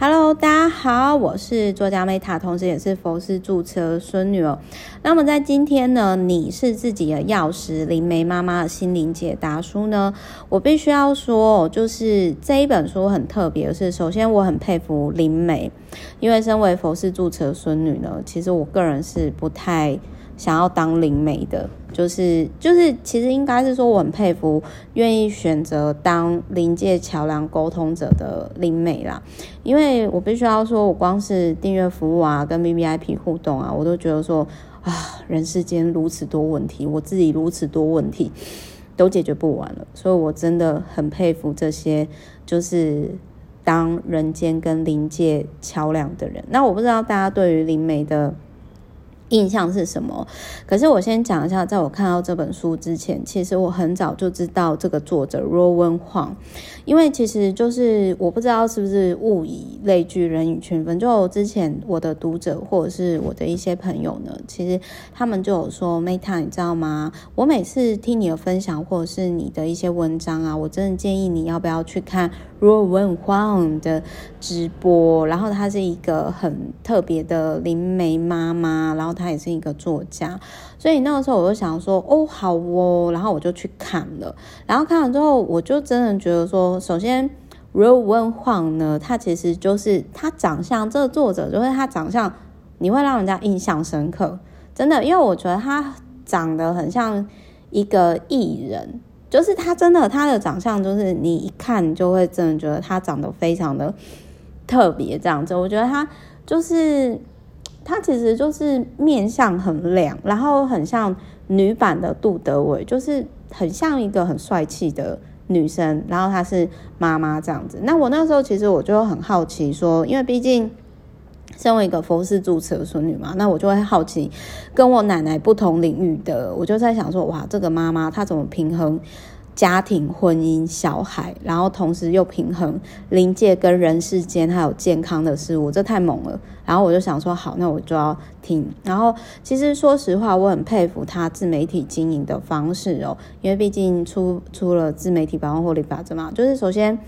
Hello，大家好，我是作家 Meta，同时也是佛师注册孙女哦。那么在今天呢，你是自己的钥匙，灵媒妈妈的心灵解答书呢，我必须要说，就是这一本书很特别是，首先我很佩服灵媒，因为身为佛师注册孙女呢，其实我个人是不太。想要当灵媒的，就是就是，其实应该是说，我很佩服愿意选择当灵界桥梁沟通者的灵媒啦。因为我必须要说，我光是订阅服务啊，跟 VVIP 互动啊，我都觉得说啊，人世间如此多问题，我自己如此多问题都解决不完了，所以我真的很佩服这些就是当人间跟灵界桥梁的人。那我不知道大家对于灵媒的。印象是什么？可是我先讲一下，在我看到这本书之前，其实我很早就知道这个作者 Rowan Huang，因为其实就是我不知道是不是物以类聚，人以群分。就之前我的读者或者是我的一些朋友呢，其实他们就有说，Meta，你知道吗？我每次听你的分享或者是你的一些文章啊，我真的建议你要不要去看 Rowan Huang 的直播。然后他是一个很特别的灵媒妈妈，然后。他也是一个作家，所以那个时候我就想说，哦，好哦，然后我就去看了，然后看了之后，我就真的觉得说，首先，Rowan Huang 呢，他其实就是他长相，这个作者就是他长相，你会让人家印象深刻，真的，因为我觉得他长得很像一个艺人，就是他真的他的长相，就是你一看就会真的觉得他长得非常的特别，这样子，我觉得他就是。她其实就是面相很亮，然后很像女版的杜德伟，就是很像一个很帅气的女生。然后她是妈妈这样子。那我那时候其实我就很好奇说，因为毕竟身为一个佛事主持的孙女嘛，那我就会好奇跟我奶奶不同领域的，我就在想说，哇，这个妈妈她怎么平衡家庭、婚姻、小孩，然后同时又平衡灵界跟人世间还有健康的事物，这太猛了。然后我就想说，好，那我就要听。然后其实说实话，我很佩服他自媒体经营的方式哦，因为毕竟出出了自媒体百万获利法则嘛。就是首先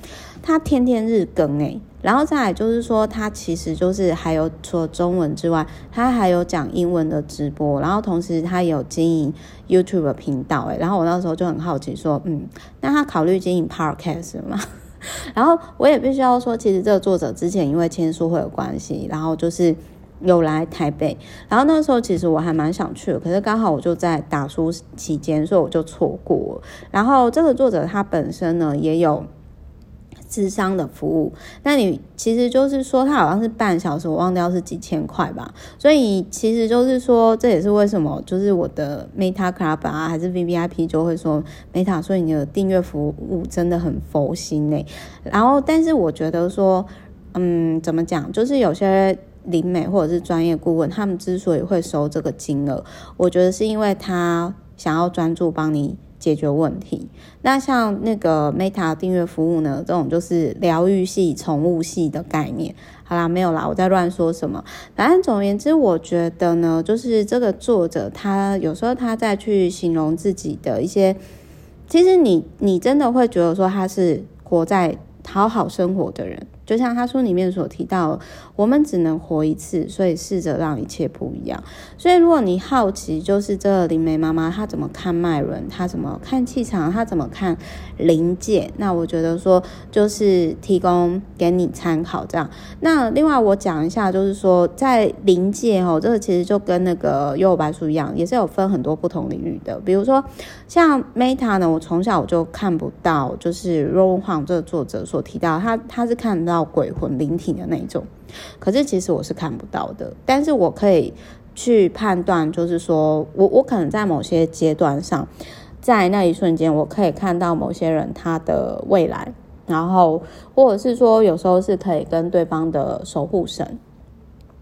他天天日更诶，然后再来就是说他其实就是还有除了中文之外，他还有讲英文的直播，然后同时他也有经营 YouTube 的频道诶。然后我那时候就很好奇说，嗯，那他考虑经营 Podcast 吗？然后我也必须要说，其实这个作者之前因为签书会有关系，然后就是有来台北，然后那时候其实我还蛮想去的，可是刚好我就在打书期间，所以我就错过了。然后这个作者他本身呢也有。智商的服务，那你其实就是说，他好像是半小时，我忘掉是几千块吧。所以其实就是说，这也是为什么，就是我的 Meta Club 啊，还是 VVIP 就会说 Meta，所以你的订阅服务真的很佛心呢。然后，但是我觉得说，嗯，怎么讲，就是有些灵媒或者是专业顾问，他们之所以会收这个金额，我觉得是因为他想要专注帮你。解决问题。那像那个 Meta 订阅服务呢，这种就是疗愈系、宠物系的概念。好啦，没有啦，我在乱说什么。反正总而言之，我觉得呢，就是这个作者他有时候他在去形容自己的一些，其实你你真的会觉得说他是活在好好生活的人。就像他书里面所提到，我们只能活一次，所以试着让一切不一样。所以如果你好奇，就是这个灵媒妈妈她怎么看脉轮，她怎么看气场，她怎么看灵界，那我觉得说就是提供给你参考这样。那另外我讲一下，就是说在灵界哦，这个其实就跟那个幽白书一样，也是有分很多不同领域的。比如说像 Meta 呢，我从小我就看不到，就是 Rowan Huang 这个作者所提到，他他是看到。鬼魂灵体的那种，可是其实我是看不到的，但是我可以去判断，就是说我我可能在某些阶段上，在那一瞬间，我可以看到某些人他的未来，然后或者是说有时候是可以跟对方的守护神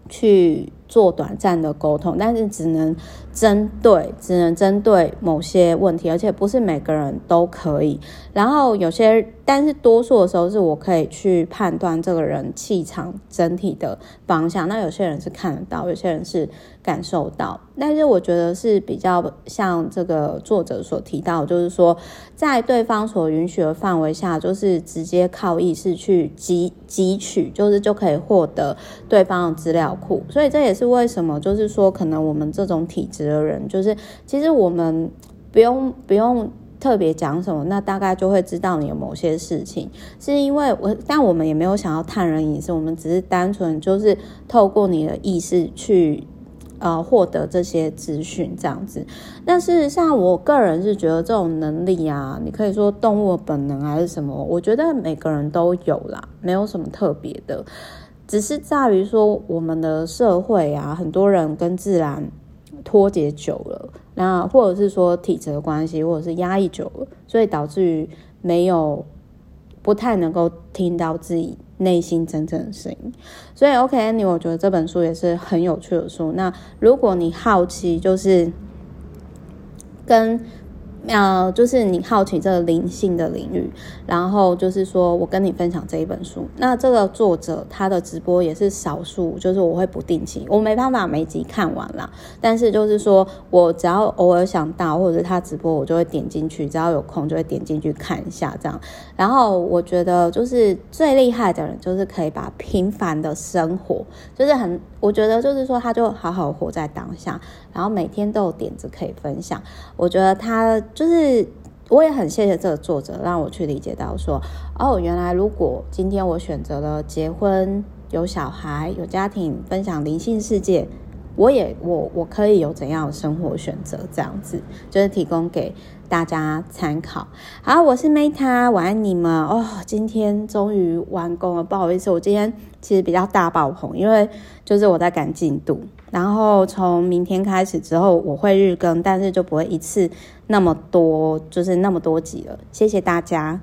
去做短暂的沟通，但是只能针对，只能针对某些问题，而且不是每个人都可以。然后有些，但是多数的时候是我可以去判断这个人气场整体的方向。那有些人是看得到，有些人是感受到。但是我觉得是比较像这个作者所提到，就是说在对方所允许的范围下，就是直接靠意识去汲汲取，就是就可以获得对方的资料库。所以这也是。为什么？就是说，可能我们这种体质的人，就是其实我们不用不用特别讲什么，那大概就会知道你有某些事情，是因为我，但我们也没有想要探人隐私，我们只是单纯就是透过你的意识去呃获得这些资讯这样子。但事实上，我个人是觉得这种能力啊，你可以说动物本能还是什么，我觉得每个人都有啦，没有什么特别的。只是在于说，我们的社会啊，很多人跟自然脱节久了，那或者是说体质的关系，或者是压抑久了，所以导致于没有不太能够听到自己内心真正的声音。所以，OK，Annie，我觉得这本书也是很有趣的书。那如果你好奇，就是跟。呃，就是你好奇这个灵性的领域，然后就是说我跟你分享这一本书。那这个作者他的直播也是少数，就是我会不定期，我没办法每集看完啦。但是就是说我只要偶尔想到，或者他直播，我就会点进去，只要有空就会点进去看一下这样。然后我觉得就是最厉害的人，就是可以把平凡的生活，就是很，我觉得就是说他就好好活在当下。然后每天都有点子可以分享，我觉得他就是，我也很谢谢这个作者，让我去理解到说，哦，原来如果今天我选择了结婚、有小孩、有家庭，分享灵性世界，我也我我可以有怎样的生活选择？这样子就是提供给大家参考。好，我是 Meta，我爱你们哦。今天终于完工了，不好意思，我今天其实比较大爆棚，因为就是我在赶进度。然后从明天开始之后，我会日更，但是就不会一次那么多，就是那么多集了。谢谢大家。